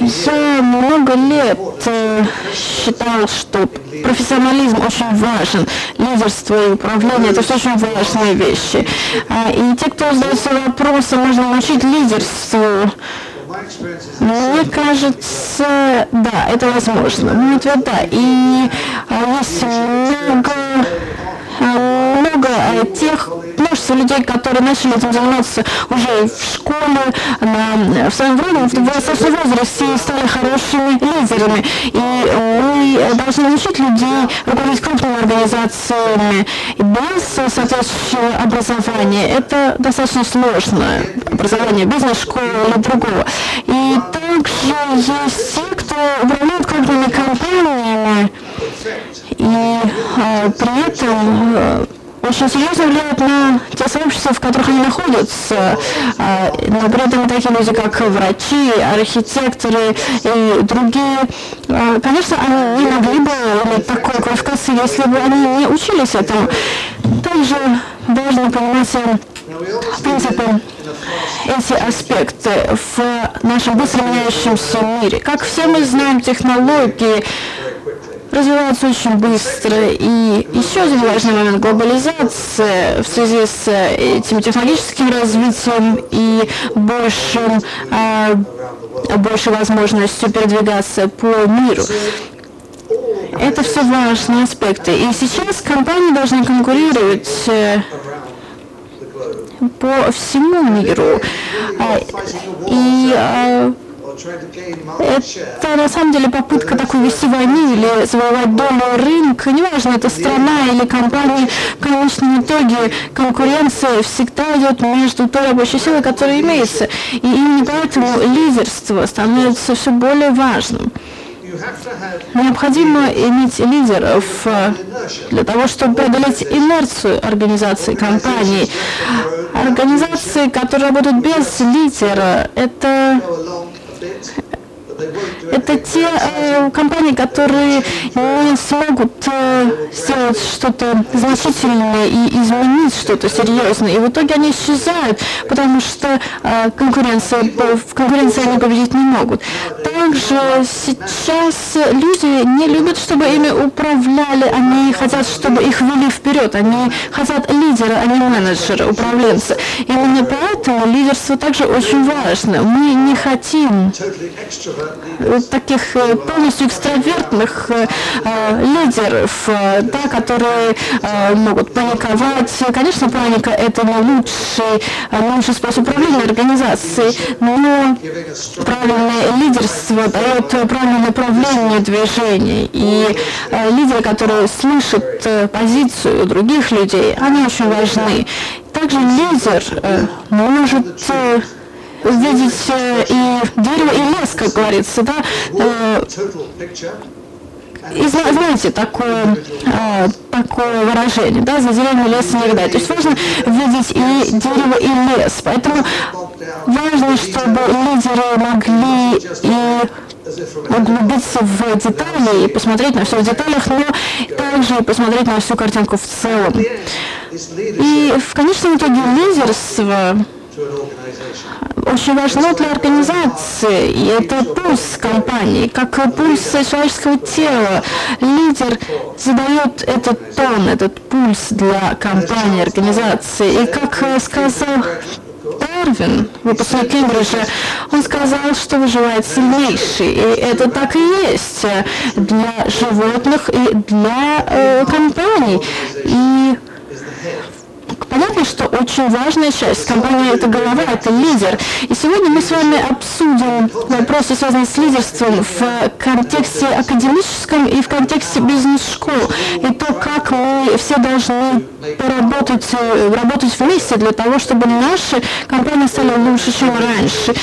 Я много лет э, считал, что профессионализм очень важен, лидерство и управление – это все очень важные вещи. А, и те, кто задается вопросом, можно научить лидерству, мне кажется, да, это возможно. Ну, Мой ответ – да. И а, есть много а, тех множество людей, которые начали этим заниматься уже в школе, на, в своем время, в взрослом возрасте, стали хорошими лидерами. И мы должны научить людей руководить крупными организациями без соответствующего образования. Это достаточно сложно, образование бизнес-школы или другого. И также есть те, кто управляет крупными компаниями, и э, при этом э, очень серьезно влияет на те сообщества, в которых они находятся. А, но при этом такие люди, как врачи, архитекторы и другие, а, конечно, они не могли бы иметь такую квалификацию, если бы они не учились этому. Также важно понимать в принципе, эти аспекты в нашем быстро меняющемся мире. Как все мы знаем, технологии развивается очень быстро. И еще один важный момент – глобализация в связи с этим технологическим развитием и большим, а, большей возможностью передвигаться по миру. Это все важные аспекты. И сейчас компании должны конкурировать э, по всему миру. А, и а, это на самом деле попытка такой вести войну или завоевать долю рынка, неважно, это страна или компания, в конечном итоге конкуренция всегда идет между той рабочей силой, которая имеется. И именно поэтому лидерство становится все более важным. Необходимо иметь лидеров э, для того, чтобы преодолеть инерцию организации компании. Организации, которые работают без лидера, это это те э, компании, которые не смогут э, сделать что-то значительное и изменить что-то серьезное. И в итоге они исчезают, потому что э, конкуренция, в конкуренции они победить не могут. Также сейчас люди не любят, чтобы ими управляли, они хотят, чтобы их вели вперед, они хотят лидера, а не менеджера, управленца. Именно поэтому лидерство также очень важно. Мы не хотим таких э, полностью экстравертных э, э, лидеров, да, которые могут паниковать. Конечно, паника – это не лучший, лучший способ управления организацией, но правильное лидерство дает правильное направление движения. И лидеры, которые слышат позицию других людей, они очень важны. Также лидер может видеть э, и дерево, и лес, как говорится, да. Э, и знаете, такое, э, такое выражение, да, за деревьями леса не видать. То есть важно видеть и дерево, и лес. Поэтому важно, чтобы лидеры могли и углубиться в детали и посмотреть на все в деталях, но также посмотреть на всю картинку в целом. И в конечном итоге лидерство очень важно для организации, и это пульс компании, как пульс человеческого тела. Лидер задает этот тон, этот пульс для компании, организации. И как сказал Дарвин, выпускник Кембриджа, он сказал, что выживает сильнейший. И это так и есть для животных и для э, компаний. И Понятно, что очень важная часть компании – это голова, это лидер. И сегодня мы с вами обсудим вопросы, связанные с лидерством в контексте академическом и в контексте бизнес-школ. И то, как мы все должны поработать, работать вместе для того, чтобы наши компании стали лучше, чем раньше.